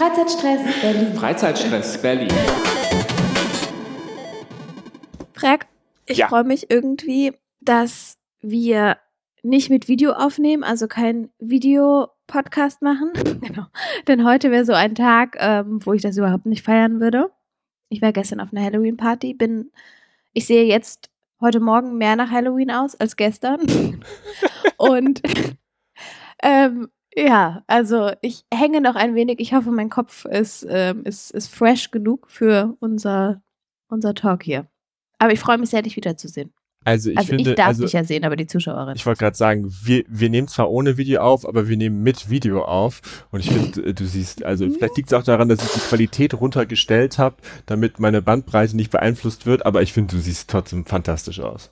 Freizeitstress Berlin. Freizeitstress Berlin. Frag, ich Ja. freue mich irgendwie, dass wir nicht mit Video aufnehmen, also kein Videopodcast machen. genau. Denn heute wäre so ein Tag, ähm, wo ich das überhaupt nicht feiern würde. Ich war gestern auf einer Halloween-Party, bin, ich sehe jetzt heute Morgen mehr nach Halloween aus als gestern. Und ähm, ja, also ich hänge noch ein wenig. Ich hoffe, mein Kopf ist, ähm, ist, ist fresh genug für unser, unser Talk hier. Aber ich freue mich sehr, dich wiederzusehen. Also ich also finde, ich darf also dich ja sehen, aber die Zuschauerin. ich wollte gerade sagen, wir, wir nehmen zwar ohne Video auf, aber wir nehmen mit Video auf. Und ich finde, äh, du siehst, also Mhm. vielleicht liegt es auch daran, dass ich die Qualität runtergestellt habe, damit meine Bandbreite nicht beeinflusst wird, aber ich finde, du siehst trotzdem fantastisch aus.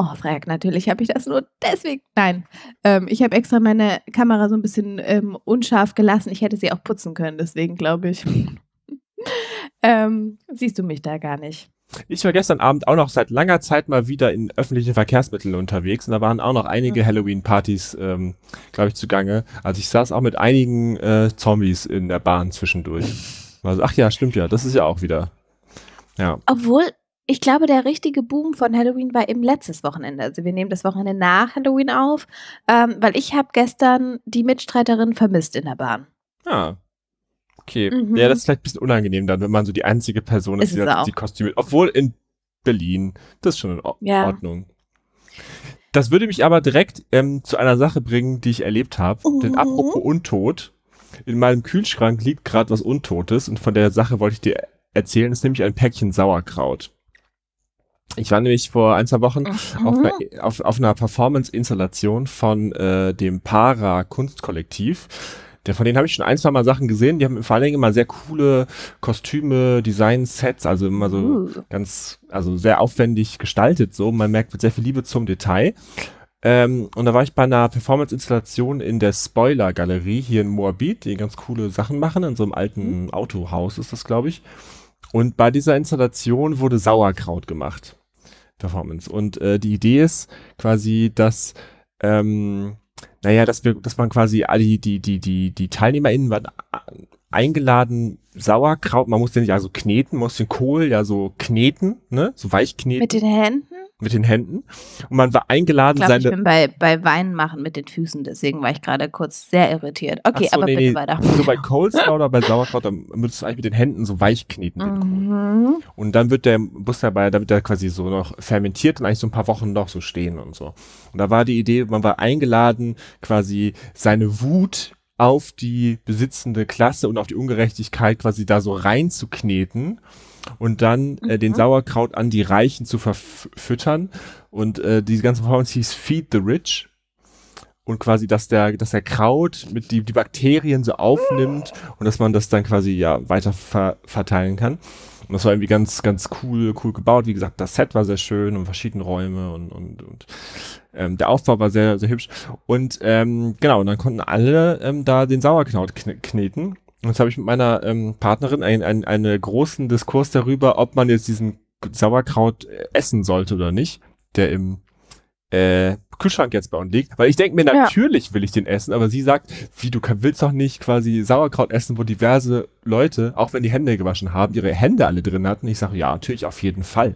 Oh, Frag, natürlich habe ich das nur deswegen. Nein, ähm, ich habe extra meine Kamera so ein bisschen ähm, unscharf gelassen. Ich hätte sie auch putzen können, deswegen glaube ich. ähm, siehst du mich da gar nicht. Ich war gestern Abend auch noch seit langer Zeit mal wieder in öffentlichen Verkehrsmitteln unterwegs und da waren auch noch einige Mhm. Halloween-Partys, ähm, glaube ich, zugange. Also ich saß auch mit einigen äh, Zombies in der Bahn zwischendurch. Also, ach ja, stimmt ja, das ist ja auch wieder. Ja. Obwohl, ich glaube, der richtige Boom von Halloween war eben letztes Wochenende. Also wir nehmen das Wochenende nach Halloween auf, ähm, weil ich habe gestern die Mitstreiterin vermisst in der Bahn. Ah. Okay. Mhm. Ja, das ist vielleicht ein bisschen unangenehm dann, wenn man so die einzige Person ist, Ist die auch. die Kostüme. Obwohl in Berlin, das ist schon in Or Ja. Ordnung. Das würde mich aber direkt ähm, zu einer Sache bringen, die ich erlebt habe. Denn Mhm. apropos Untot, in meinem Kühlschrank liegt gerade was Untotes und von der Sache wollte ich dir erzählen. Ist nämlich ein Päckchen Sauerkraut. Ich war nämlich vor ein, zwei Wochen auf, einer, auf, auf einer Performance-Installation von äh, dem Para Kunstkollektiv. Der, von denen habe ich schon ein, zwei Mal Sachen gesehen. Die haben vor allen Dingen immer sehr coole Kostüme, Design-Sets, also immer so Uh. ganz, also sehr aufwendig gestaltet so. Man merkt mit sehr viel Liebe zum Detail. Ähm, und da war ich bei einer Performance-Installation in der Spoiler-Galerie hier in Moabit, die ganz coole Sachen machen. In so einem alten Autohaus ist das, glaube ich. Und bei dieser Installation wurde Sauerkraut gemacht. Performance. Und äh, die Idee ist quasi, dass ähm, naja, dass wir, dass man quasi all die, die, die, die, TeilnehmerInnen waren eingeladen, Sauerkraut, man muss den ja so kneten, man muss den Kohl ja so kneten, ne, so weich kneten Mit den Händen? Mit den Händen. Und man war Ich eingeladen, ich seine, bin bei, bei Wein machen mit den Füßen, deswegen war ich gerade kurz sehr irritiert. Okay, so, aber nee, bitte nee, weiter. so bei Coleslaw oder bei Sauerkraut, dann müsstest du eigentlich mit den Händen so weich kneten. Mhm. Und dann wird der Bus dabei, da wird der quasi so noch fermentiert und eigentlich so ein paar Wochen noch so stehen und so. Und da war die Idee, man war eingeladen, quasi seine Wut auf die besitzende Klasse und auf die Ungerechtigkeit quasi da so reinzukneten und dann äh, den Mhm. Sauerkraut an die Reichen zu verfüttern. Und äh, diese ganze Performance hieß Feed the Rich. Und quasi, dass der, dass der Kraut mit die, die Bakterien so aufnimmt und dass man das dann quasi ja weiter ver verteilen kann. Und das war irgendwie ganz, ganz cool, cool gebaut. Wie gesagt, das Set war sehr schön und verschiedene Räume und, und, und ähm, der Aufbau war sehr, sehr hübsch. Und ähm, genau, und dann konnten alle ähm, da den Sauerkraut kn kneten. Und jetzt habe ich mit meiner ähm, Partnerin einen, einen, einen großen Diskurs darüber, ob man jetzt diesen Sauerkraut äh, essen sollte oder nicht, der im äh, Kühlschrank jetzt bei uns liegt. Weil ich denke mir, Ja. natürlich will ich den essen, aber sie sagt, wie, du willst doch nicht quasi Sauerkraut essen, wo diverse Leute, auch wenn die Hände gewaschen haben, ihre Hände alle drin hatten. Ich sage, ja, natürlich, auf jeden Fall.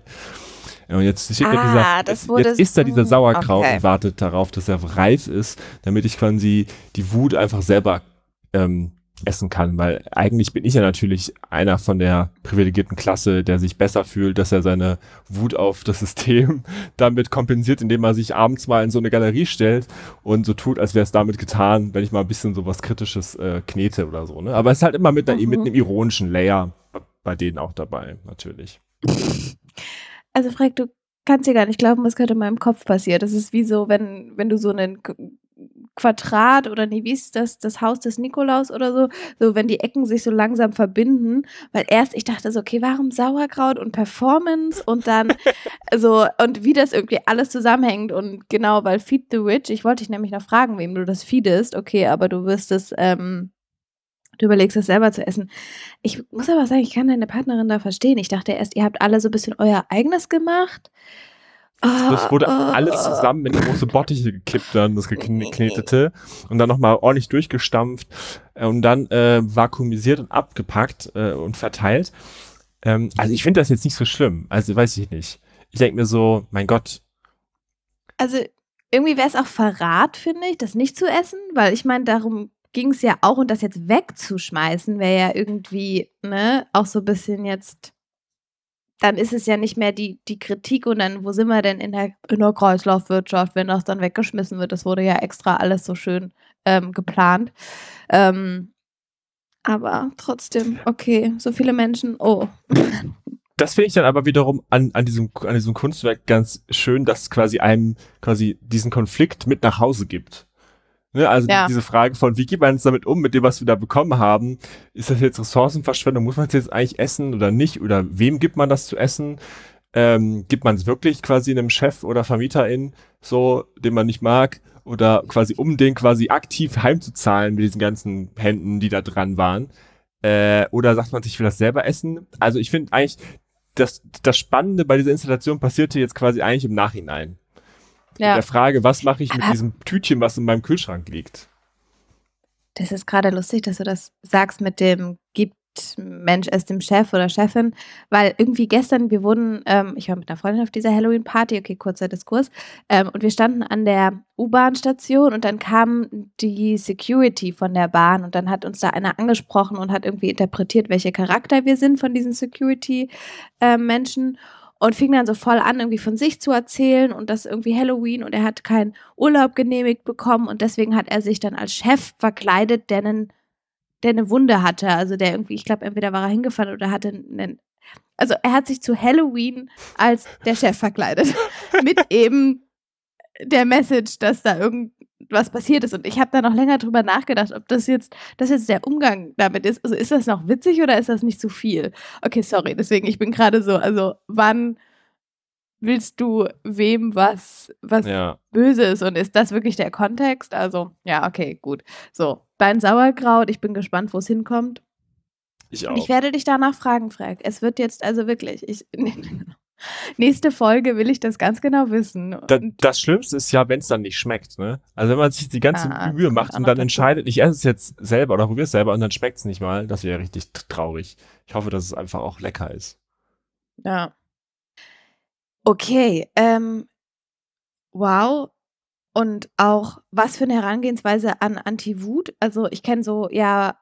Ja, Und jetzt steht da Ah, dieser, das jetzt, jetzt ist da dieser Sauerkraut okay. und wartet darauf, dass er reif ist, damit ich quasi die Wut einfach selber ähm, essen kann, weil eigentlich bin ich ja natürlich einer von der privilegierten Klasse, der sich besser fühlt, dass er seine Wut auf das System damit kompensiert, indem er sich abends mal in so eine Galerie stellt und so tut, als wäre es damit getan, wenn ich mal ein bisschen so was Kritisches äh, knete oder so. Ne? Aber es ist halt immer mit, einer, Mhm. mit einem ironischen Layer bei denen auch dabei, natürlich. Also Frank, du kannst dir gar nicht glauben, was gerade in meinem Kopf passiert. Das ist wie so, wenn, wenn du so einen Quadrat oder nee, wie ist das, das Haus des Nikolaus oder so, so wenn die Ecken sich so langsam verbinden, weil erst ich dachte so, okay, warum Sauerkraut und Performance und dann so und wie das irgendwie alles zusammenhängt und genau, weil Feed the Rich, ich wollte dich nämlich noch fragen, wem du das feedest, okay, aber du wirst es, ähm, du überlegst es selber zu essen. Ich muss aber sagen, ich kann deine Partnerin da verstehen. Ich dachte erst, ihr habt alle so ein bisschen euer eigenes gemacht. Das wurde alles zusammen in große Bottiche gekippt, dann das geknetete und dann nochmal ordentlich durchgestampft äh, und dann äh, vakuumisiert und abgepackt äh, und verteilt. Ähm, also ich finde das jetzt nicht so schlimm. Also weiß ich nicht. Ich denke mir so, mein Gott. Also irgendwie wäre es auch Verrat, finde ich, das nicht zu essen, weil ich meine, darum ging es ja auch und das jetzt wegzuschmeißen, wäre ja irgendwie, ne, auch so ein bisschen jetzt, dann ist es ja nicht mehr die, die Kritik und dann, wo sind wir denn in der, in der Kreislaufwirtschaft, wenn das dann weggeschmissen wird? Das wurde ja extra alles so schön ähm, geplant. Ähm, aber trotzdem, okay, so viele Menschen, oh. Das finde ich dann aber wiederum an, an, diesem, an diesem Kunstwerk ganz schön, dass quasi einem quasi diesen Konflikt mit nach Hause gibt. Ne, also ja. diese Frage von, wie geht man jetzt damit um, mit dem, was wir da bekommen haben? Ist das jetzt Ressourcenverschwendung? Muss man es jetzt eigentlich essen oder nicht? Oder wem gibt man das zu essen? Ähm, gibt man es wirklich quasi einem Chef oder Vermieter in, so, den man nicht mag? Oder quasi, um den quasi aktiv heimzuzahlen mit diesen ganzen Händen, die da dran waren? Äh, oder sagt man sich, ich will das selber essen? Also ich finde eigentlich, das, das Spannende bei dieser Installation passierte jetzt quasi eigentlich im Nachhinein. Ja. Mit der Frage, was mache ich mit diesem Tütchen, was in meinem Kühlschrank liegt? Das ist gerade lustig, dass du das sagst mit dem gibt Mensch es dem Chef oder Chefin, weil irgendwie gestern, wir wurden, ähm, ich war mit einer Freundin auf dieser Halloween-Party, okay, kurzer Diskurs, ähm, und wir standen an der U-Bahn-Station und dann kam die Security von der Bahn und dann hat uns da einer angesprochen und hat irgendwie interpretiert, welche Charakter wir sind von diesen Security-Menschen. Äh, und fing dann so voll an, irgendwie von sich zu erzählen und das irgendwie Halloween und er hat keinen Urlaub genehmigt bekommen und deswegen hat er sich dann als Chef verkleidet, der einen, der eine Wunde hatte. Also der irgendwie, ich glaube, entweder war er hingefallen oder hatte einen. Also er hat sich zu Halloween als der Chef verkleidet. Mit eben der Message, dass da irgendwas passiert ist. Und ich habe da noch länger drüber nachgedacht, ob das jetzt, das jetzt der Umgang damit ist. Also ist das noch witzig oder ist das nicht zu viel? Okay, sorry, deswegen, ich bin gerade so, also wann willst du wem was, was ja. böse ist und ist das wirklich der Kontext? Also, ja, okay, gut. So, dein Sauerkraut, ich bin gespannt, wo es hinkommt. Ich auch. Und ich werde dich danach fragen, Frank. Es wird jetzt also wirklich, ich, Nächste Folge will ich das ganz genau wissen. Da, das Schlimmste ist ja, wenn es dann nicht schmeckt, ne? Also wenn man sich die ganze ah, Mühe macht und dann entscheidet, ich esse es jetzt selber oder probiere es selber und dann schmeckt es nicht mal, das wäre richtig traurig. Ich hoffe, dass es einfach auch lecker ist. Ja. Okay, ähm, wow. Und auch was für eine Herangehensweise an Anti-Wut. Also ich kenne so ja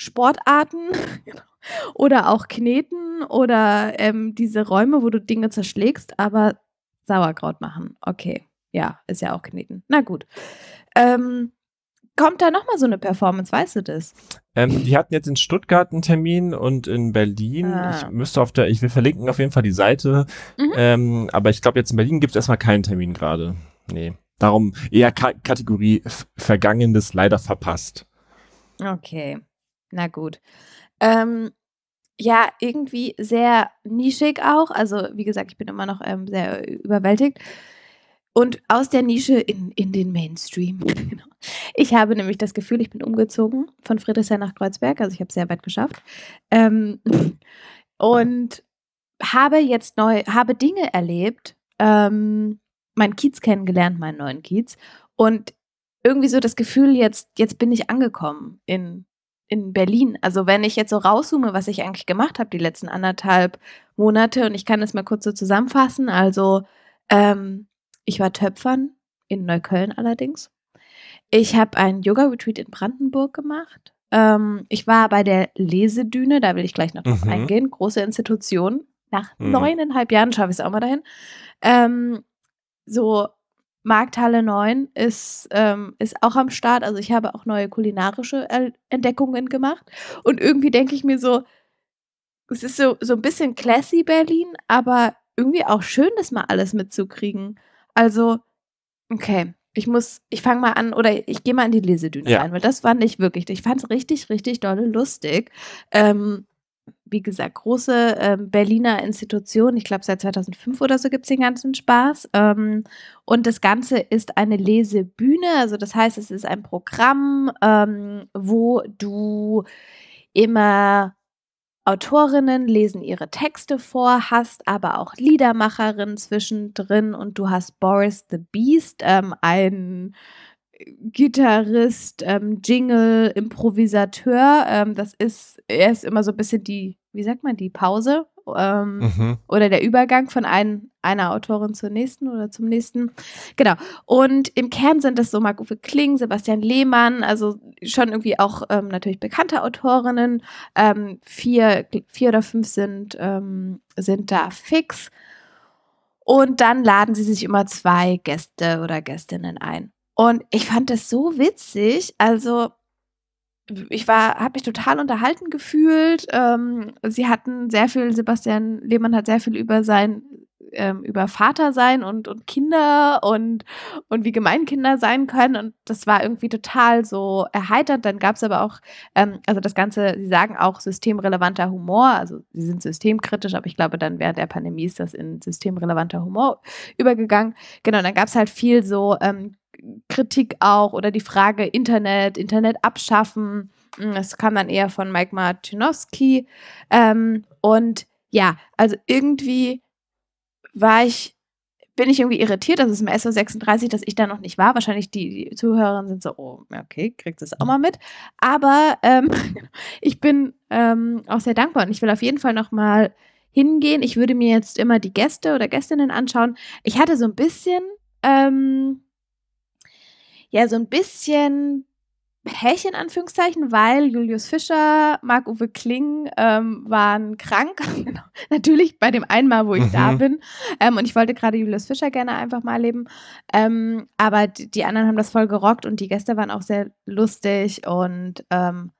Sportarten oder auch Kneten oder ähm, diese Räume, wo du Dinge zerschlägst, aber Sauerkraut machen. Okay, ja, ist ja auch Kneten. Na gut. Ähm, kommt da nochmal so eine Performance, weißt du das? Ähm, die hatten jetzt in Stuttgart einen Termin und in Berlin. Ah. Ich müsste auf der, ich will verlinken auf jeden Fall die Seite. Mhm. Ähm, aber ich glaube, jetzt in Berlin gibt es erstmal keinen Termin gerade. Nee. Darum eher Ka Kategorie Vergangenes leider verpasst. Okay. Na gut. Ähm, ja, irgendwie sehr nischig auch. Also, wie gesagt, ich bin immer noch ähm, sehr überwältigt. Und aus der Nische in, in den Mainstream. Genau. Ich habe nämlich das Gefühl, ich bin umgezogen von Friedrichshain nach Kreuzberg. Also ich habe es sehr weit geschafft. Ähm, und habe jetzt neu, habe Dinge erlebt, ähm, meinen Kiez kennengelernt, meinen neuen Kiez. Und irgendwie so das Gefühl, jetzt, jetzt bin ich angekommen in in Berlin. Also wenn ich jetzt so rauszoome, was ich eigentlich gemacht habe die letzten anderthalb Monate und ich kann das mal kurz so zusammenfassen. Also ähm, ich war Töpfern in Neukölln allerdings. Ich habe einen Yoga-Retreat in Brandenburg gemacht. Ähm, ich war bei der Lesedüne, da will ich gleich noch drauf mhm. eingehen. Große Institution. Nach mhm. neuneinhalb Jahren schaffe ich es auch mal dahin. Ähm, so Markthalle 9 ist, ähm, ist auch am Start. Also ich habe auch neue kulinarische Entdeckungen gemacht. Und irgendwie denke ich mir so, es ist so, so ein bisschen classy Berlin, aber irgendwie auch schön, das mal alles mitzukriegen. Also, okay, ich muss, ich fange mal an oder ich gehe mal in die Lesedüne ja. rein, weil das fand ich wirklich, ich fand es richtig, richtig dolle lustig. Ähm, wie gesagt, große ähm, Berliner Institution. Ich glaube, seit 2005 oder so gibt es den ganzen Spaß. Ähm, und das Ganze ist eine Lesebühne. Also das heißt, es ist ein Programm, ähm, wo du immer Autorinnen lesen ihre Texte vor, hast aber auch Liedermacherinnen zwischendrin und du hast Boris the Beast, ähm, ein Gitarrist, ähm, Jingle, Improvisateur. Ähm, das ist, er ist immer so ein bisschen die, wie sagt man, die Pause ähm, mhm. oder der Übergang von ein, einer Autorin zur nächsten oder zum nächsten. Genau. Und im Kern sind das so Marc-Uwe Kling, Sebastian Lehmann, also schon irgendwie auch ähm, natürlich bekannte Autorinnen. Ähm, vier, vier oder fünf sind, ähm, sind da fix. Und dann laden sie sich immer zwei Gäste oder Gästinnen ein. Und ich fand das so witzig. Also ich war, habe mich total unterhalten gefühlt. Ähm, sie hatten sehr viel, Sebastian Lehmann hat sehr viel über sein, ähm, über Vater sein und, und Kinder und, und wie gemein Kinder sein können. Und das war irgendwie total so erheitert. Dann gab es aber auch, ähm, also das Ganze, sie sagen auch systemrelevanter Humor. Also sie sind systemkritisch, aber ich glaube, dann während der Pandemie ist das in systemrelevanter Humor übergegangen. Genau, dann gab es halt viel so ähm, Kritik auch oder die Frage Internet, Internet abschaffen. Das kam dann eher von Mike Martinowski. Ähm, und ja, also irgendwie war ich, bin ich irgendwie irritiert, dass es im SO36, dass ich da noch nicht war. Wahrscheinlich die, die Zuhörerinnen sind so, oh, okay, kriegt es auch mal mit. Aber ähm, ich bin ähm, auch sehr dankbar und ich will auf jeden Fall noch mal hingehen. Ich würde mir jetzt immer die Gäste oder Gästinnen anschauen. Ich hatte so ein bisschen ähm, ja so ein bisschen Pech in Anführungszeichen, weil Julius Fischer, Marc-Uwe Kling ähm, waren krank. genau. Natürlich bei dem einmal, wo ich mhm. da bin. Ähm, und ich wollte gerade Julius Fischer gerne einfach mal erleben. Ähm, aber die, die, anderen haben das voll gerockt und die Gäste waren auch sehr lustig und ähm,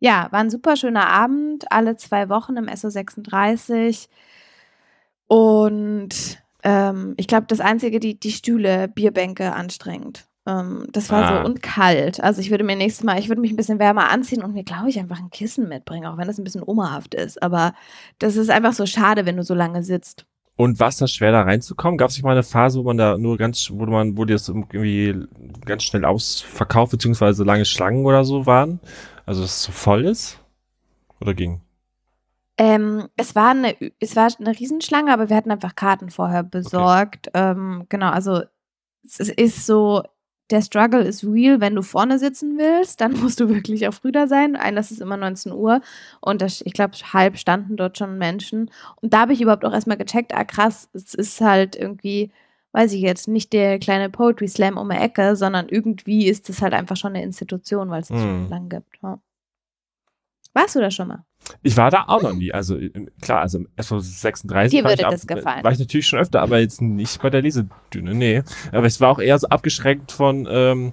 ja, war ein super schöner Abend, alle zwei Wochen im SO36. Und ähm, ich glaube, das Einzige, die, die Stühle, Bierbänke anstrengend. Ähm, das war ah. so und kalt. Also ich würde mir nächstes Mal, ich würde mich ein bisschen wärmer anziehen und mir, glaube ich, einfach ein Kissen mitbringen, auch wenn das ein bisschen omahaft ist. Aber das ist einfach so schade, wenn du so lange sitzt. Und war es da schwer, da reinzukommen? Gab es nicht mal eine Phase, wo man da nur ganz, wo man, wo die das irgendwie ganz schnell ausverkauft, beziehungsweise lange Schlangen oder so waren? Also dass es so voll ist? Oder ging? Ähm, es war eine, es war eine Riesenschlange, aber wir hatten einfach Karten vorher besorgt. Okay. Ähm, genau, also es ist so, der Struggle ist real, wenn du vorne sitzen willst, dann musst du wirklich auch früh da sein. Einlass ist immer 19 Uhr und das, ich glaube, halb standen dort schon Menschen. Und da habe ich überhaupt auch erstmal gecheckt, ah krass, es ist halt irgendwie, weiß ich jetzt, nicht der kleine Poetry Slam um die Ecke, sondern irgendwie ist es halt einfach schon eine Institution, weil es es hm. schon lange gibt. Ja. Warst du da schon mal? Ich war da auch noch nie. Also klar, also im SO 36 Dir würde ab, das gefallen. war ich natürlich schon öfter, aber jetzt nicht bei der Lesedüne, nee. Aber es war auch eher so abgeschränkt von, ähm,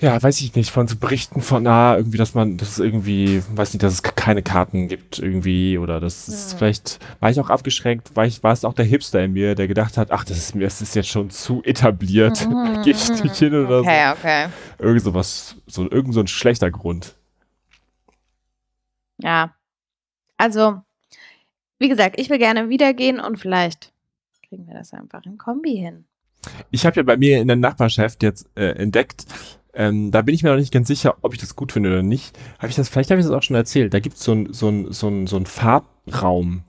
ja, weiß ich nicht, von so Berichten von, na, irgendwie, dass man, dass es irgendwie, weiß nicht, dass es keine Karten gibt irgendwie oder das ist hm. vielleicht, war ich auch abgeschränkt, war ich, war es auch der Hipster in mir, der gedacht hat, ach, das ist mir, das ist jetzt schon zu etabliert, mhm. geh ich nicht hin oder okay, so. Okay, okay. Irgend sowas, so, irgend so ein schlechter Grund. Ja. Also, wie gesagt, ich will gerne wiedergehen und vielleicht kriegen wir das einfach in Kombi hin. Ich habe ja bei mir in der Nachbarschaft jetzt äh, entdeckt, ähm, da bin ich mir noch nicht ganz sicher, ob ich das gut finde oder nicht. Habe ich das, vielleicht habe ich das auch schon erzählt. Da gibt so es so ein, so ein, so ein Farbraum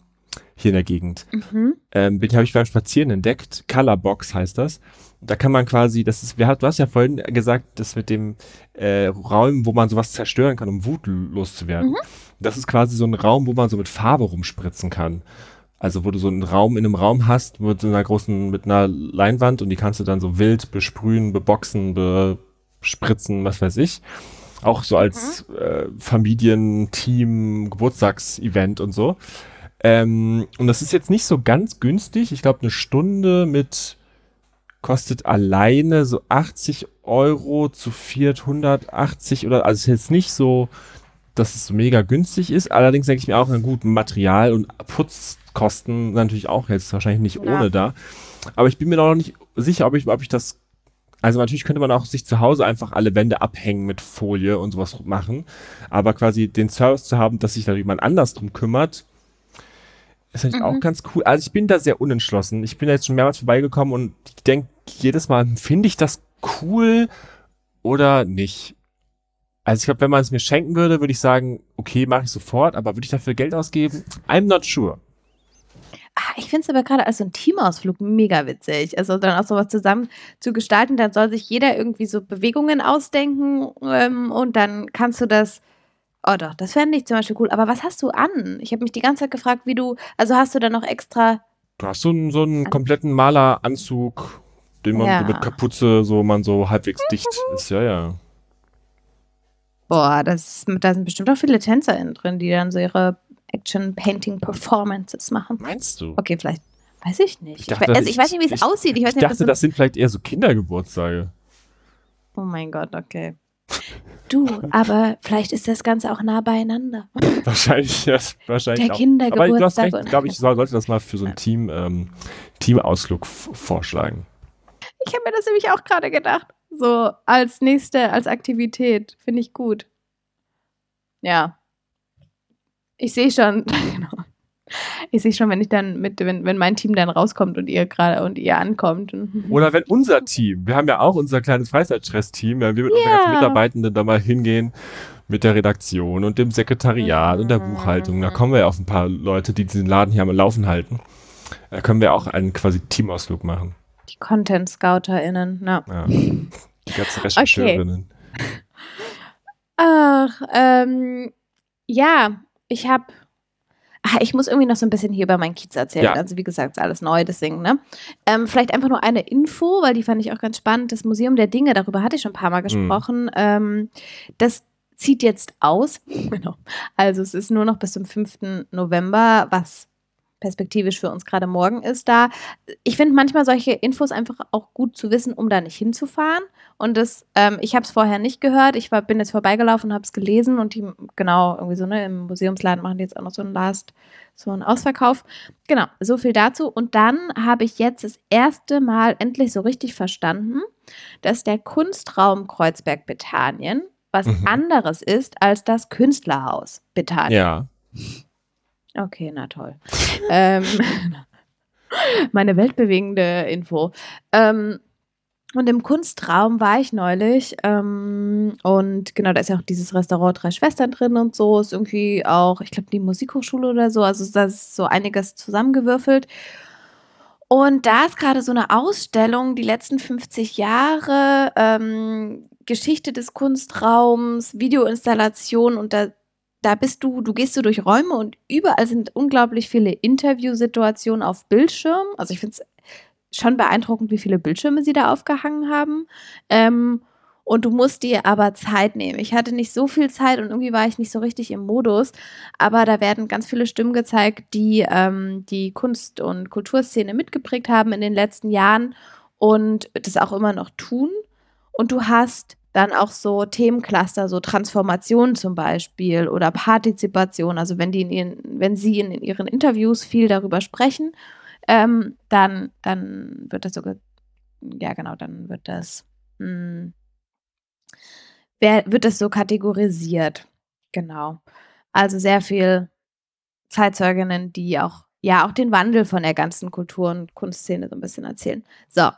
hier in der Gegend. Mhm. Ähm, den habe ich beim Spazieren entdeckt. Colorbox heißt das da kann man quasi, das ist, wir, du hast ja vorhin gesagt, das mit dem äh, Raum, wo man sowas zerstören kann, um Wut loszuwerden. Mhm. Das ist quasi so ein Raum, wo man so mit Farbe rumspritzen kann. Also wo du so einen Raum in einem Raum hast mit so einer großen, mit einer Leinwand und die kannst du dann so wild besprühen, beboxen, bespritzen, was weiß ich. Auch so als mhm. äh, Familienteam, Geburtstagsevent und so. Ähm, und das ist jetzt nicht so ganz günstig. Ich glaube, eine Stunde mit kostet alleine so 80 Euro zu 480 oder, also ist jetzt nicht so, dass es so mega günstig ist. Allerdings denke ich mir auch, na gut, Material und Putzkosten natürlich auch jetzt wahrscheinlich nicht ja. ohne da. Aber ich bin mir noch nicht sicher, ob ich, ob ich das also natürlich könnte man auch sich zu Hause einfach alle Wände abhängen mit Folie und sowas machen. Aber quasi den Service zu haben, dass sich da jemand anders drum kümmert, ist natürlich mhm. auch ganz cool. Also ich bin da sehr unentschlossen. Ich bin da jetzt schon mehrmals vorbeigekommen und ich denke jedes Mal, finde ich das cool oder nicht? Also ich glaube, wenn man es mir schenken würde, würde ich sagen, okay, mache ich sofort, aber würde ich dafür Geld ausgeben? I'm not sure. Ah, ich finde es aber gerade als so ein Teamausflug mega witzig. Also dann auch sowas zusammen zu gestalten, dann soll sich jeder irgendwie so Bewegungen ausdenken ähm, und dann kannst du das. Oh doch, das fände ich zum Beispiel cool. Aber was hast du an? Ich habe mich die ganze Zeit gefragt, wie du. Also hast du da noch extra. Du hast so einen, so einen kompletten Maleranzug, den man Ja. so mit Kapuze, so man so halbwegs dicht ist. Ja, ja. Boah, das, da sind bestimmt auch viele TänzerInnen drin, die dann so ihre Action-Painting-Performances machen. Meinst du? Okay, vielleicht. Weiß ich nicht. Ich Ich, dachte, we- also ich ich- weiß nicht, wie es ich- aussieht. Ich Ich nicht, dachte, das das sind vielleicht eher so Kindergeburtstage. so, Oh mein Gott, okay. Du, aber vielleicht ist das Ganze auch nah beieinander. Wahrscheinlich, ja, wahrscheinlich Der auch. Aber du hast Kindergeburtstag. recht, ich glaube, ich soll- sollte das mal für so einen Team, ähm, Teamausflug vorschlagen. Ich habe mir das nämlich auch gerade gedacht. So als nächste, als Aktivität. Finde ich gut. Ja. Ich sehe schon, genau. Ich sehe schon, wenn ich dann mit, wenn, wenn mein Team dann rauskommt und ihr gerade und ihr ankommt. Oder wenn unser Team, wir haben ja auch unser kleines Freizeitstress-Team, wenn wir mit unseren Ja. ganzen Mitarbeitenden da mal hingehen mit der Redaktion und dem Sekretariat und der Mhm. Buchhaltung, da kommen wir ja auf ein paar Leute, die diesen Laden hier am Laufen halten. Da können wir auch einen quasi Teamausflug machen. Die Content-ScouterInnen. Ja. Ja. Die ganzen Rechercheurinnen. Ach, ähm, ja, ich habe. Ah, ich muss irgendwie noch so ein bisschen hier über meinen Kiez erzählen. Ja. Also wie gesagt, ist alles neu, deswegen, ne? Ähm, vielleicht einfach nur eine Info, weil die fand ich auch ganz spannend. Das Museum der Dinge, darüber hatte ich schon ein paar Mal gesprochen. Ähm, das zieht jetzt aus. Genau. Also es ist nur noch bis zum 5. November, was perspektivisch für uns gerade morgen ist da. Ich finde manchmal solche Infos einfach auch gut zu wissen, um da nicht hinzufahren. Und das, ähm, ich habe es vorher nicht gehört. Ich war, bin jetzt vorbeigelaufen und habe es gelesen und die, genau, irgendwie so, ne, im Museumsladen machen die jetzt auch noch so einen Last, so einen Ausverkauf. Genau, so viel dazu. Und dann habe ich jetzt das erste Mal endlich so richtig verstanden, dass der Kunstraum Kreuzberg Bethanien was Mhm. anderes ist als das Künstlerhaus Bethanien. Ja. Okay, na toll. ähm, meine weltbewegende Info. Ähm, und im Kunstraum war ich neulich. Ähm, und genau, da ist ja auch dieses Restaurant Drei Schwestern drin und so. Ist irgendwie auch, ich glaube, die Musikhochschule oder so. Also da ist so einiges zusammengewürfelt. Und da ist gerade so eine Ausstellung, die letzten 50 Jahre, ähm, Geschichte des Kunstraums, Videoinstallation und da, da bist du, du gehst so durch Räume und überall sind unglaublich viele Interviewsituationen auf Bildschirm. Also ich finde es schon beeindruckend, wie viele Bildschirme sie da aufgehangen haben. Ähm, und du musst dir aber Zeit nehmen. Ich hatte nicht so viel Zeit und irgendwie war ich nicht so richtig im Modus. Aber da werden ganz viele Stimmen gezeigt, die ähm, die Kunst- und Kulturszene mitgeprägt haben in den letzten Jahren und das auch immer noch tun. Und du hast dann auch so Themencluster, so Transformation zum Beispiel oder Partizipation. Also wenn die in ihren, wenn sie in, ihren Interviews viel darüber sprechen, ähm, dann, dann wird das sogar, ja genau, dann wird das, mh, wer, wird das so kategorisiert. Genau. Also sehr viel Zeitzeuginnen, die auch, ja, auch den Wandel von der ganzen Kultur- und Kunstszene so ein bisschen erzählen. So.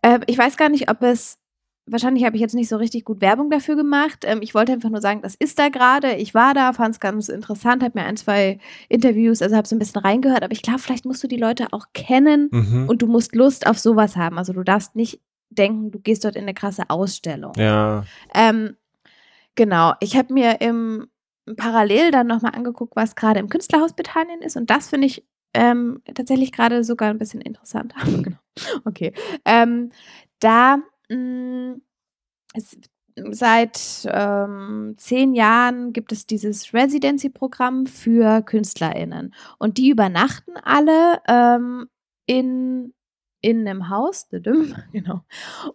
Äh, ich weiß gar nicht, ob es wahrscheinlich habe ich jetzt nicht so richtig gut Werbung dafür gemacht. Ähm, ich wollte einfach nur sagen, das ist da gerade. Ich war da, fand es ganz interessant, habe mir ein, zwei Interviews, also habe so ein bisschen reingehört. Aber ich glaube, vielleicht musst du die Leute auch kennen Mhm. und du musst Lust auf sowas haben. Also du darfst nicht denken, du gehst dort in eine krasse Ausstellung. ja. Ähm, genau. Ich habe mir im parallel dann nochmal angeguckt, was gerade im Künstlerhaus Bethanien ist. Und das finde ich ähm, tatsächlich gerade sogar ein bisschen interessanter. genau. Okay. Ähm, da mh, es, seit ähm, zehn Jahren gibt es dieses Residency-Programm für KünstlerInnen. Und die übernachten alle ähm, in, in einem Haus, genau.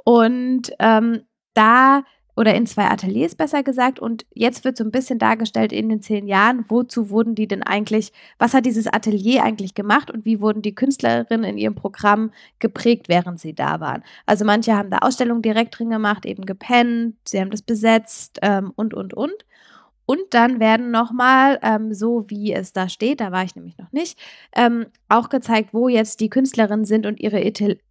Und ähm, da oder in zwei Ateliers besser gesagt. Und jetzt wird so ein bisschen dargestellt in den zehn Jahren, wozu wurden die denn eigentlich, was hat dieses Atelier eigentlich gemacht und wie wurden die Künstlerinnen in ihrem Programm geprägt, während sie da waren. Also manche haben da Ausstellungen direkt drin gemacht, eben gepennt, sie haben das besetzt ähm, und, und, und. Und dann werden nochmal, ähm, so wie es da steht, da war ich nämlich noch nicht, ähm, auch gezeigt, wo jetzt die Künstlerinnen sind und ihre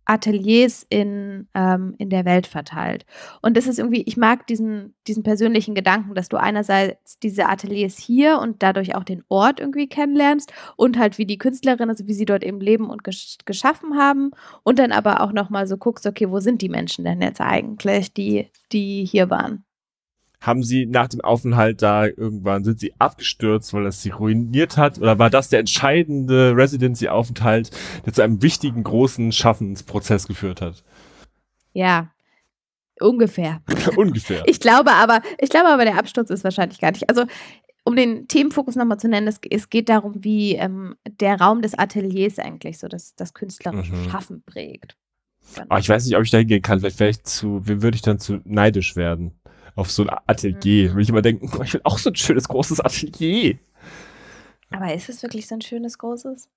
Ateliers in, ähm, in der Welt verteilt. Und das ist irgendwie, ich mag diesen, diesen persönlichen Gedanken, dass du einerseits diese Ateliers hier und dadurch auch den Ort irgendwie kennenlernst und halt wie die Künstlerinnen, also wie sie dort eben leben und gesch geschaffen haben und dann aber auch nochmal so guckst, okay, wo sind die Menschen denn jetzt eigentlich, die, die hier waren? Haben sie nach dem Aufenthalt da irgendwann, sind sie abgestürzt, weil das sie ruiniert hat? Oder war das der entscheidende Residency-Aufenthalt, der zu einem wichtigen, großen Schaffensprozess geführt hat? Ja, ungefähr. ungefähr. Ich glaube aber, ich glaube aber, der Absturz ist wahrscheinlich gar nicht. Also, um den Themenfokus nochmal zu nennen, es, es geht darum, wie ähm, der Raum des Ateliers eigentlich so das, das künstlerische mhm. Schaffen prägt. Aber ah, ich weiß nicht, ob ich da hingehen kann. Vielleicht, vielleicht zu, wie würde ich dann zu neidisch werden? Auf so ein Atelier. Mhm. Will ich immer denken, ich will auch so ein schönes, großes Atelier. Aber ist es wirklich so ein schönes, großes?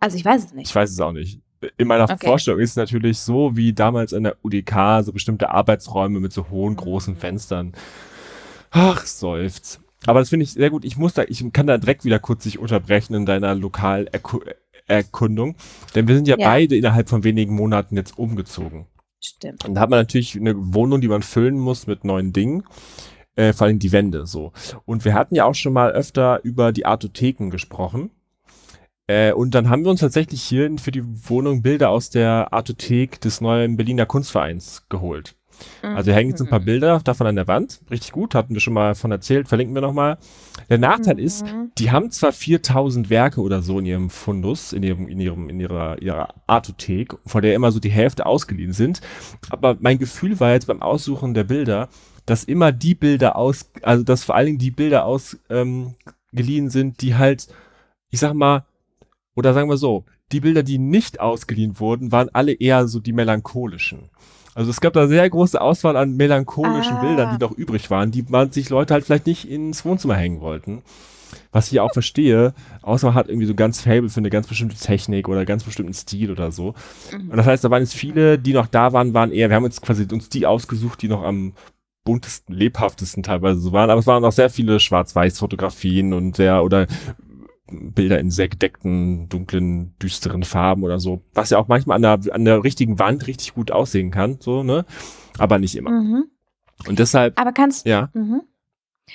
Also ich weiß es nicht. Ich weiß es auch nicht. In meiner okay. Vorstellung ist es natürlich so wie damals an der UDK, so bestimmte Arbeitsräume mit so hohen, großen mhm. Fenstern. Ach, seufzt. Aber das finde ich sehr gut. Ich muss da, ich kann da direkt wieder kurz sich unterbrechen in deiner Lokalerkundung. Denn wir sind ja, ja, beide innerhalb von wenigen Monaten jetzt umgezogen. Stimmt. Und da hat man natürlich eine Wohnung, die man füllen muss mit neuen Dingen. Äh, vor allem die Wände so. Und wir hatten ja auch schon mal öfter über die Artotheken gesprochen. Äh, und dann haben wir uns tatsächlich hier für die Wohnung Bilder aus der Artothek des neuen Berliner Kunstvereins geholt. Also hier hängen jetzt ein paar mhm. Bilder davon an der Wand. Richtig gut, hatten wir schon mal von erzählt, verlinken wir nochmal. Der Nachteil ist, mhm. die haben zwar 4000 Werke oder so in ihrem Fundus, in ihrem, in ihrem, in ihrer, ihrer Artothek, von der immer so die Hälfte ausgeliehen sind. Aber mein Gefühl war jetzt beim Aussuchen der Bilder, dass immer die Bilder aus, also dass vor allen Dingen die Bilder ausgeliehen ähm, sind, die halt, ich sag mal, oder sagen wir so, die Bilder, die nicht ausgeliehen wurden, waren alle eher so die melancholischen. Also es gab da sehr große Auswahl an melancholischen ah. Bildern, die noch übrig waren, die man sich Leute halt vielleicht nicht ins Wohnzimmer hängen wollten. Was ich auch verstehe, außer man hat irgendwie so ganz Fable für eine ganz bestimmte Technik oder ganz bestimmten Stil oder so. Mhm. Und das heißt, da waren jetzt viele, die noch da waren, waren eher, wir haben jetzt quasi uns die ausgesucht, die noch am buntesten, lebhaftesten teilweise so waren, aber es waren auch sehr viele Schwarz-Weiß-Fotografien und sehr, oder Bilder in sehr gedeckten, dunklen, düsteren Farben oder so. Was ja auch manchmal an der, an der richtigen Wand richtig gut aussehen kann, so, ne? Aber nicht immer. Mhm. Und deshalb. Aber kannst ja. Mhm.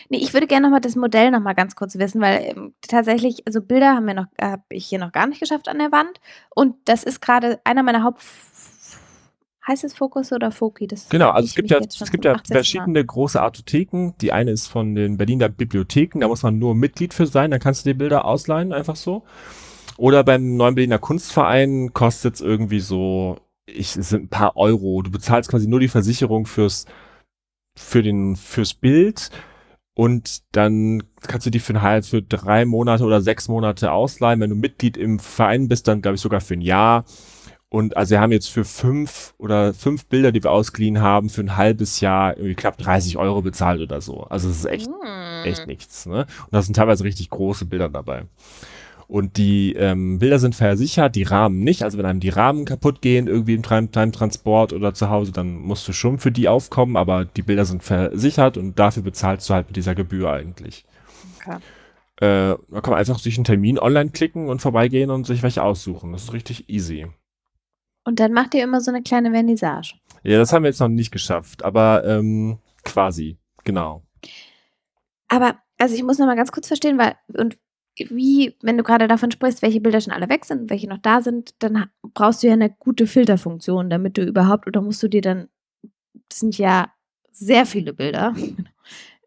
Nee, ich würde gerne nochmal das Modell nochmal ganz kurz wissen, weil ähm, tatsächlich, also Bilder haben wir noch, habe ich hier noch gar nicht geschafft an der Wand. Und das ist gerade einer meiner Haupt Heißt es Fokus oder Foki? Das genau, also es gibt ja, es gibt ja verschiedene Mal. große Artotheken. Die eine ist von den Berliner Bibliotheken, da muss man nur Mitglied für sein, dann kannst du die Bilder ausleihen, einfach so. Oder beim neuen Berliner Kunstverein kostet es irgendwie so, ich, es sind ein paar Euro. Du bezahlst quasi nur die Versicherung fürs, für den, fürs Bild. Und dann kannst du die für, ein, für drei Monate oder sechs Monate ausleihen. Wenn du Mitglied im Verein bist, dann glaube ich sogar für ein Jahr. Und also wir haben jetzt für fünf oder fünf Bilder, die wir ausgeliehen haben, für ein halbes Jahr irgendwie knapp 30 Euro bezahlt oder so. Also es ist echt, mm. echt nichts. Ne? Und da sind teilweise richtig große Bilder dabei. Und die ähm, Bilder sind versichert, die Rahmen nicht. Also wenn einem die Rahmen kaputt gehen, irgendwie im Transport oder zu Hause, dann musst du schon für die aufkommen, aber die Bilder sind versichert und dafür bezahlst du halt mit dieser Gebühr eigentlich. Okay. Äh, da kann man einfach sich einen Termin online klicken und vorbeigehen und sich welche aussuchen. Das ist richtig easy. Und dann macht ihr immer so eine kleine Vernissage. Ja, das haben wir jetzt noch nicht geschafft, aber ähm, quasi, genau. Aber, also ich muss noch mal ganz kurz verstehen, weil, und wie, wenn du gerade davon sprichst, welche Bilder schon alle weg sind, welche noch da sind, dann brauchst du ja eine gute Filterfunktion, damit du überhaupt, oder musst du dir dann, das sind ja sehr viele Bilder,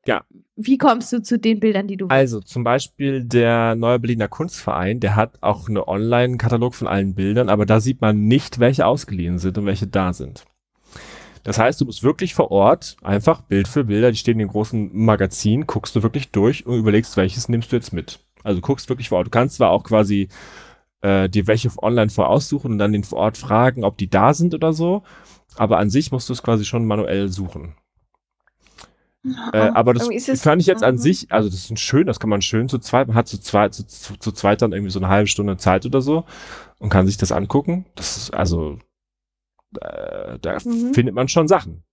ja. Wie kommst du zu den Bildern, die du Also zum Beispiel der Neue Berliner Kunstverein, der hat auch einen Online-Katalog von allen Bildern, aber da sieht man nicht, welche ausgeliehen sind und welche da sind. Das heißt, du bist wirklich vor Ort, einfach Bild für Bilder, die stehen in großen Magazin, guckst du wirklich durch und überlegst, welches nimmst du jetzt mit. Also guckst wirklich vor Ort. Du kannst zwar auch quasi äh, dir welche online voraussuchen und dann den vor Ort fragen, ob die da sind oder so, aber an sich musst du es quasi schon manuell suchen. Äh, aber das fand ich jetzt an mhm. sich, also das ist schön, das kann man schön zu zweit, man hat zu zweit, zu, zu, zu zweit dann irgendwie so eine halbe Stunde Zeit oder so und kann sich das angucken. Das ist also, äh, da mhm. findet man schon Sachen.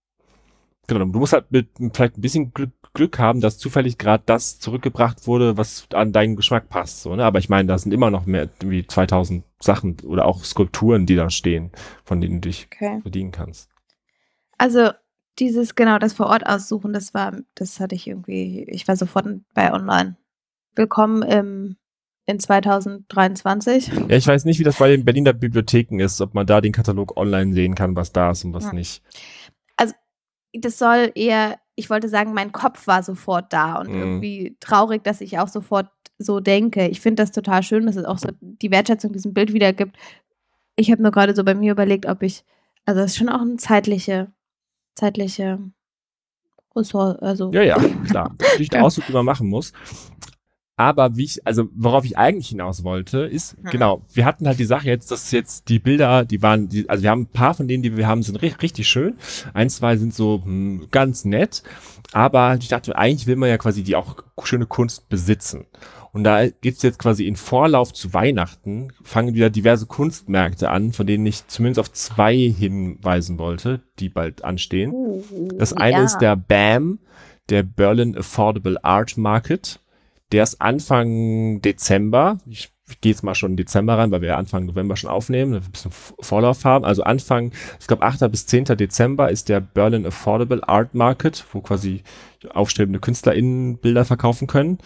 Genau, du musst halt mit vielleicht ein bisschen Glück, Glück haben, dass zufällig gerade das zurückgebracht wurde, was an deinen Geschmack passt. So, ne? Aber ich meine, da sind immer noch mehr wie 2000 Sachen oder auch Skulpturen, die da stehen, von denen du dich okay. bedienen kannst. Also dieses, genau, das vor Ort aussuchen, das war, das hatte ich irgendwie, ich war sofort bei online. Willkommen im, in 2023. Ja, ich weiß nicht, wie das bei den Berliner Bibliotheken ist, ob man da den Katalog online sehen kann, was da ist und was ja. nicht das soll eher, ich wollte sagen, mein Kopf war sofort da und mhm. irgendwie traurig, dass ich auch sofort so denke. Ich finde das total schön, dass es auch so die Wertschätzung diesem Bild wiedergibt. Ich habe nur gerade so bei mir überlegt, ob ich, also es ist schon auch eine zeitliche, zeitliche Ressort, also. Ja, ja, klar. Ist der Ausdruck, den man machen muss. Aber wie ich, also worauf ich eigentlich hinaus wollte, ist, hm. genau, wir hatten halt die Sache jetzt, dass jetzt die Bilder, die waren, die, also wir haben ein paar von denen, die wir haben, sind richtig, richtig schön. Ein, zwei sind so hm, ganz nett. Aber ich dachte, eigentlich will man ja quasi die auch schöne Kunst besitzen. Und da geht's jetzt quasi in Vorlauf zu Weihnachten, fangen wieder diverse Kunstmärkte an, von denen ich zumindest auf zwei hinweisen wollte, die bald anstehen. Uh, das eine ja. ist der BAM, der Berlin Affordable Art Market. Der ist Anfang Dezember. Ich, ich gehe jetzt mal schon in Dezember rein, weil wir Anfang November schon aufnehmen, ein bisschen Vorlauf haben. Also Anfang, ich glaube 8. bis 10. Dezember ist der Berlin Affordable Art Market, wo quasi aufstrebende KünstlerInnen Bilder verkaufen können.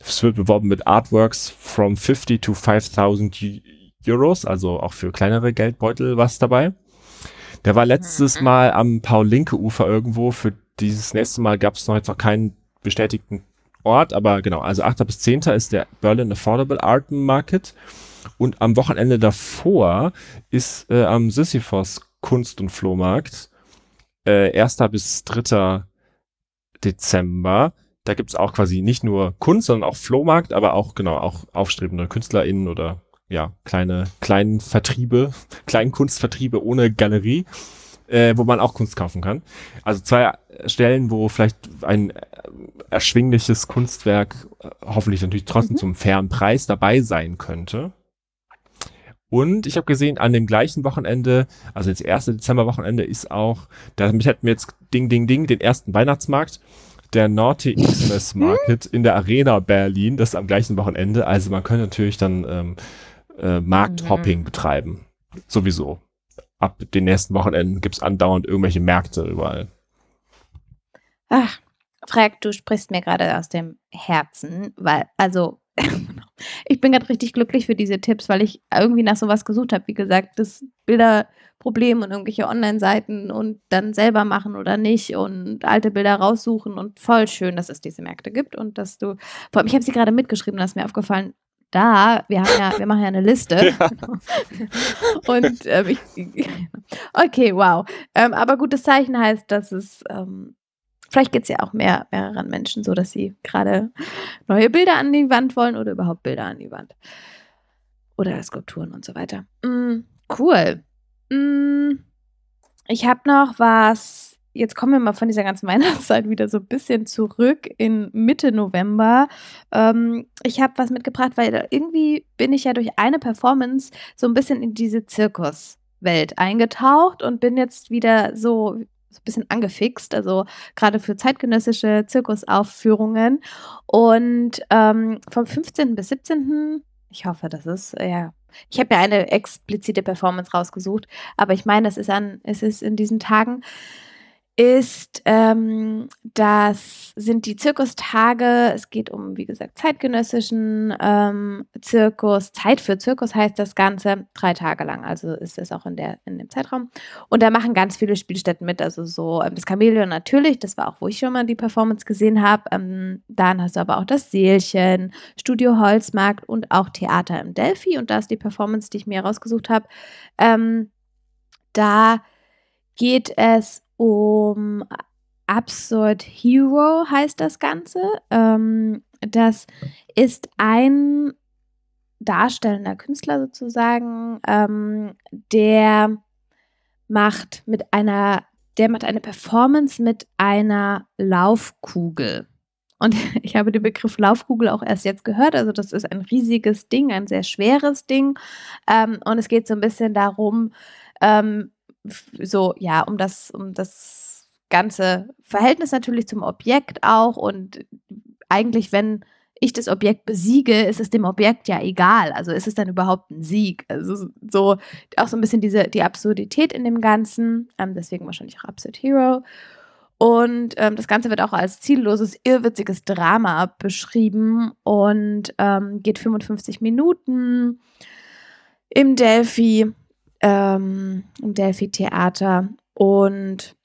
Es wird beworben mit Artworks from 50 to 5000 Euros, also auch für kleinere Geldbeutel was dabei. Der war letztes mhm. Mal am Paul-Linke-Ufer irgendwo. Für dieses nächste Mal gab es noch jetzt noch keinen bestätigten Ort, aber genau, also 8. bis 10. ist der Berlin Affordable Art Market und am Wochenende davor ist äh, am Sisyphos Kunst- und Flohmarkt äh, 1. bis 3. Dezember. Da gibt's auch quasi nicht nur Kunst, sondern auch Flohmarkt, aber auch, genau, auch aufstrebende KünstlerInnen oder ja, kleine, kleinen Vertriebe, kleinen Kunstvertriebe ohne Galerie äh, wo man auch Kunst kaufen kann. Also zwei Stellen, wo vielleicht ein äh, erschwingliches Kunstwerk äh, hoffentlich natürlich trotzdem mhm. zum fairen Preis dabei sein könnte. Und ich habe gesehen, an dem gleichen Wochenende, also das erste Dezemberwochenende ist auch, damit hätten wir jetzt Ding, Ding, Ding, den ersten Weihnachtsmarkt, der Naughty Xmas Market in der Arena Berlin, das ist am gleichen Wochenende. Also man könnte natürlich dann ähm, äh, Markthopping mhm. betreiben. Sowieso ab den nächsten Wochenenden gibt's andauernd irgendwelche Märkte überall. Ach, Frag, du sprichst mir gerade aus dem Herzen, weil, also, ich bin gerade richtig glücklich für diese Tipps, weil ich irgendwie nach sowas gesucht habe. Wie gesagt, das Bilderproblem und irgendwelche Online-Seiten und dann selber machen oder nicht und alte Bilder raussuchen und voll schön, dass es diese Märkte gibt und dass du, vor allem, ich habe sie gerade mitgeschrieben, da ist mir aufgefallen, da, wir haben ja, wir machen ja eine Liste. Ja. Und ähm, ich, okay, wow. Ähm, aber gutes Zeichen heißt, dass es ähm, vielleicht geht es ja auch mehr mehreren Menschen so, dass sie gerade neue Bilder an die Wand wollen oder überhaupt Bilder an die Wand. Oder Skulpturen und so weiter. Mm, cool. Mm, ich habe noch was jetzt kommen wir mal von dieser ganzen Weihnachtszeit wieder so ein bisschen zurück in Mitte November. Ähm, ich habe was mitgebracht, weil irgendwie bin ich ja durch eine Performance so ein bisschen in diese Zirkuswelt eingetaucht und bin jetzt wieder so so ein bisschen angefixt, also gerade für zeitgenössische Zirkusaufführungen. Und ähm, vom 15. bis 17. Ich hoffe, das ist ja. Ich habe ja eine explizite Performance rausgesucht, aber ich meine, es ist an, es ist in diesen Tagen ist, ähm, das sind die Zirkustage. Es geht um, wie gesagt, zeitgenössischen ähm, Zirkus. Zeit für Zirkus heißt das Ganze drei Tage lang. Also ist es auch in, der, in dem Zeitraum. Und da machen ganz viele Spielstätten mit. Also so ähm, das Chamäleon natürlich, das war auch, wo ich schon mal die Performance gesehen habe. Ähm, dann hast du aber auch das Seelchen, Studio Holzmarkt und auch Theater im Delphi. Und da ist die Performance, die ich mir rausgesucht habe. Ähm, da geht es um Absurd Hero heißt das Ganze. Ähm, das ist ein darstellender Künstler sozusagen, ähm, der macht mit einer, der macht eine Performance mit einer Laufkugel. Und ich habe den Begriff Laufkugel auch erst jetzt gehört. Also das ist ein riesiges Ding, ein sehr schweres Ding. Ähm, und es geht so ein bisschen darum, ähm, so, ja, um das, um das ganze Verhältnis natürlich zum Objekt auch und eigentlich, wenn ich das Objekt besiege, ist es dem Objekt ja egal. Also ist es dann überhaupt ein Sieg? Also so auch so ein bisschen diese die Absurdität in dem Ganzen. Ähm, deswegen wahrscheinlich auch Absurd Hero. Und ähm, das Ganze wird auch als zielloses, irrwitziges Drama beschrieben und ähm, geht 55 Minuten im Delphi, ähm, im Delphi-Theater. Und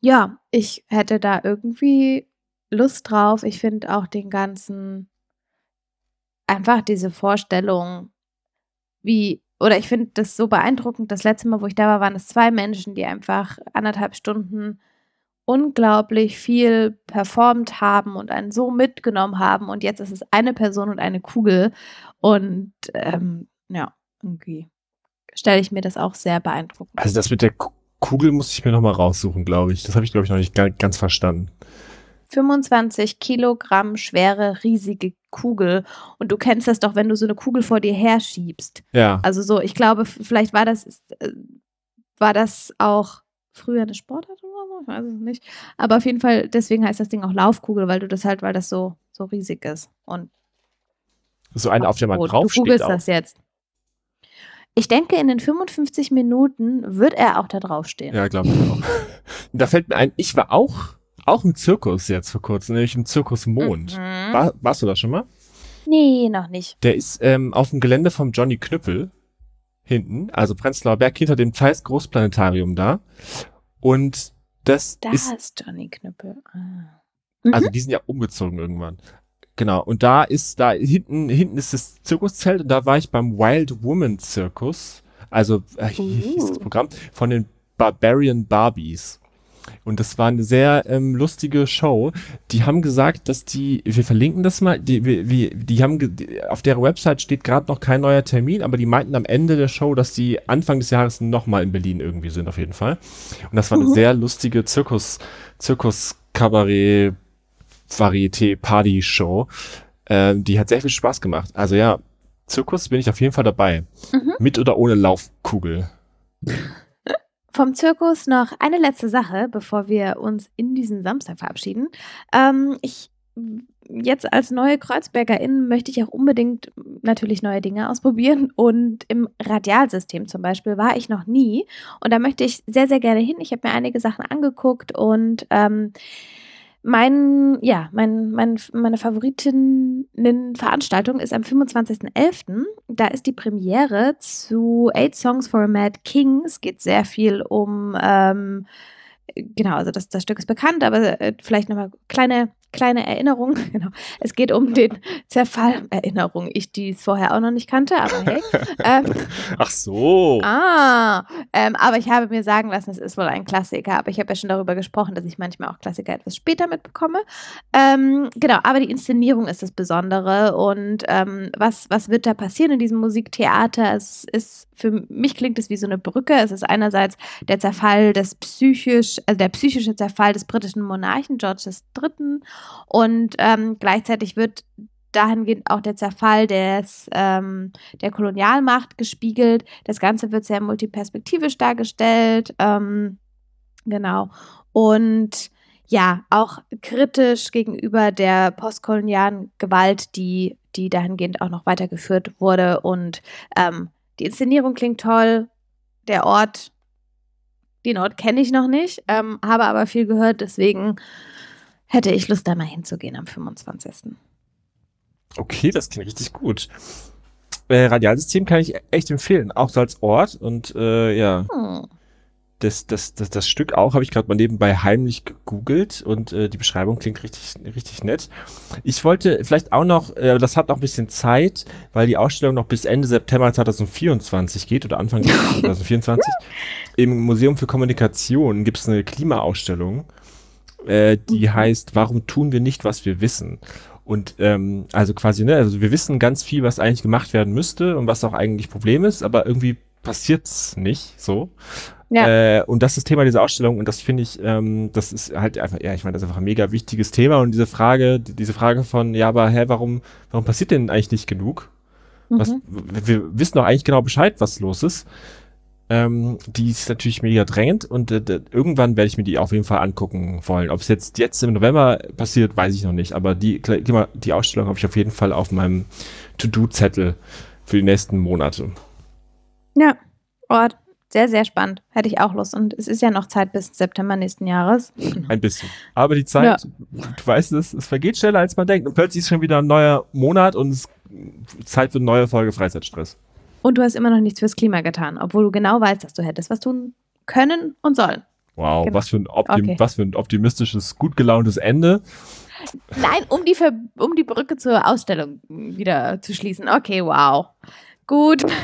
ja, ich hätte da irgendwie Lust drauf. Ich finde auch den ganzen, einfach diese Vorstellung, wie, oder ich finde das so beeindruckend. Das letzte Mal, wo ich da war, waren es zwei Menschen, die einfach anderthalb Stunden unglaublich viel performt haben und einen so mitgenommen haben. Und jetzt ist es eine Person und eine Kugel. Und ähm, ja, irgendwie stelle ich mir das auch sehr beeindruckend. Also das mit der Kugel muss ich mir nochmal raussuchen, glaube ich. Das habe ich, glaube ich, noch nicht ganz verstanden. 25 Kilogramm schwere, riesige Kugel. Und du kennst das doch, wenn du so eine Kugel vor dir herschiebst. Ja. Also so, ich glaube, vielleicht war das, äh, war das auch früher eine Sportart oder so, ich weiß es nicht. Aber auf jeden Fall, deswegen heißt das Ding auch Laufkugel, weil du das halt, weil das so, so riesig ist. Und so eine, auf der man draufsteht. Du googelst das jetzt. Ich denke, in den 55 Minuten wird er auch da draufstehen. Ja, glaube ich auch. da fällt mir ein, ich war auch, auch im Zirkus jetzt vor kurzem, nämlich im Zirkus Mond. Mhm. War, warst du da schon mal? Nee, noch nicht. Der ist ähm, auf dem Gelände vom Johnny Knüppel hinten, also Prenzlauer Berg hinter dem Zeiss Großplanetarium da. Und das da ist. Da ist Johnny Knüppel. Ah. Mhm. Also die sind ja umgezogen irgendwann. Genau. Und da ist, da hinten, hinten ist das Zirkuszelt und da war ich beim Wild Woman Zirkus. Also, äh, uh. hieß das Programm von den Barbarian Barbies. Und das war eine sehr ähm, lustige Show. Die haben gesagt, dass die, wir verlinken das mal, die, wie, die haben, die, auf der Website steht gerade noch kein neuer Termin, aber die meinten am Ende der Show, dass die Anfang des Jahres nochmal in Berlin irgendwie sind, auf jeden Fall. Und das war eine mhm. sehr lustige Zirkus, Zirkus-Kabarett, Varieté, Party-Show. Äh, die hat sehr viel Spaß gemacht. Also ja, Zirkus bin ich auf jeden Fall dabei. Mhm. Mit oder ohne Laufkugel. Vom Zirkus noch eine letzte Sache, bevor wir uns in diesen Samstag verabschieden. Ähm, ich jetzt als neue Kreuzbergerin möchte ich auch unbedingt natürlich neue Dinge ausprobieren. Und im Radialsystem zum Beispiel war ich noch nie. Und da möchte ich sehr, sehr gerne hin. Ich habe mir einige Sachen angeguckt und ähm, mein, ja, mein, mein, meine Favoritinnen-Veranstaltung ist am 25.11. Da ist die Premiere zu Eight Songs for a Mad King. Es geht sehr viel um, ähm, genau, also das, das Stück ist bekannt, aber äh, vielleicht nochmal kleine kleine Erinnerung. Genau. Es geht um den Zerfall. Erinnerung, ich die es vorher auch noch nicht kannte, aber hey. Ähm, Ach so. Ah, ähm, aber ich habe mir sagen lassen, es ist wohl ein Klassiker. Aber ich habe ja schon darüber gesprochen, dass ich manchmal auch Klassiker etwas später mitbekomme. Ähm, genau, aber die Inszenierung ist das Besondere. Und ähm, was, was wird da passieren in diesem Musiktheater? Es ist, für mich klingt es wie so eine Brücke. Es ist einerseits der Zerfall des psychisch, also der psychische Zerfall des britischen Monarchen George III. Und ähm, gleichzeitig wird dahingehend auch der Zerfall des, ähm, der Kolonialmacht gespiegelt. Das Ganze wird sehr multiperspektivisch dargestellt. Ähm, genau. Und ja, auch kritisch gegenüber der postkolonialen Gewalt, die, die dahingehend auch noch weitergeführt wurde. Und ähm, die Inszenierung klingt toll. Der Ort, den Ort kenne ich noch nicht, ähm, habe aber viel gehört, deswegen hätte ich Lust, da mal hinzugehen am 25. Okay, das klingt richtig gut. Äh, Radialsystem kann ich echt empfehlen, auch so als Ort und äh, ja. Hm. Das, das, das, das Stück auch habe ich gerade mal nebenbei heimlich gegoogelt und äh, die Beschreibung klingt richtig, richtig nett. Ich wollte vielleicht auch noch, äh, das hat noch ein bisschen Zeit, weil die Ausstellung noch bis Ende September 2024 geht oder Anfang 2024. Im Museum für Kommunikation gibt es eine Klimaausstellung äh, die mhm. heißt, warum tun wir nicht, was wir wissen? Und ähm, also quasi, ne, also wir wissen ganz viel, was eigentlich gemacht werden müsste und was auch eigentlich Problem ist, aber irgendwie passiert's nicht so. Ja. Äh, und das ist das Thema dieser Ausstellung und das finde ich, ähm, das ist halt einfach, ja, ich meine, das ist einfach ein mega wichtiges Thema und diese Frage, diese Frage von, ja, aber hä, warum, warum passiert denn eigentlich nicht genug? Mhm. Was, wir wissen doch eigentlich genau Bescheid, was los ist. Ähm, die ist natürlich mega drängend und äh, irgendwann werde ich mir die auf jeden Fall angucken wollen. Ob es jetzt jetzt im November passiert, weiß ich noch nicht. Aber die, die Ausstellung habe ich auf jeden Fall auf meinem To-Do-Zettel für die nächsten Monate. Ja, Ort. Sehr, sehr spannend. Hätte ich auch Lust. Und es ist ja noch Zeit bis September nächsten Jahres. Ein bisschen. Aber die Zeit, ja. du weißt es, es vergeht schneller, als man denkt. Und plötzlich ist schon wieder ein neuer Monat und es ist Zeit für eine neue Folge Freizeitstress. Und du hast immer noch nichts fürs Klima getan, obwohl du genau weißt, dass du hättest was tun können und sollen. Wow, genau. was, für ein okay. was für ein optimistisches, gut gelauntes Ende. Nein, um die, Ver um die Brücke zur Ausstellung wieder zu schließen. Okay, wow. Gut.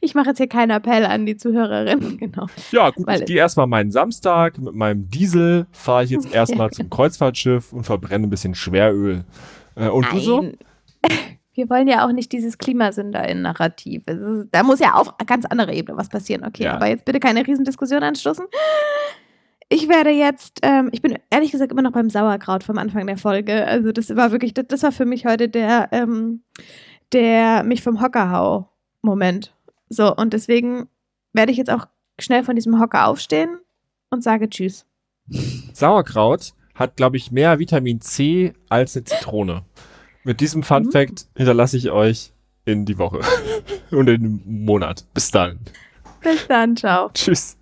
Ich mache jetzt hier keinen Appell an die Zuhörerin, genau. Ja, gut, Weil ich gehe erstmal meinen Samstag mit meinem Diesel, fahre ich jetzt erstmal ja, zum. Kreuzfahrtschiff und verbrenne ein bisschen Schweröl. Äh, und Nein. du so? Wir wollen ja auch nicht dieses Klimasünder-Narrativ. Da muss ja auf ganz andere Ebene was passieren. Okay, ja. aber jetzt bitte keine Riesendiskussion anstoßen. Ich werde jetzt, ähm, ich bin ehrlich gesagt immer noch beim Sauerkraut vom Anfang der Folge. Also das war wirklich, das, das war für mich heute der, ähm, der mich vom Hocker hau Moment. So, und deswegen werde ich jetzt auch schnell von diesem Hocker aufstehen und sage Tschüss. Sauerkraut hat, glaube ich, mehr Vitamin C als eine Zitrone. Mit diesem Fun mhm. Fact hinterlasse ich euch in die Woche und in den Monat. Bis dann. Bis dann, ciao. Tschüss.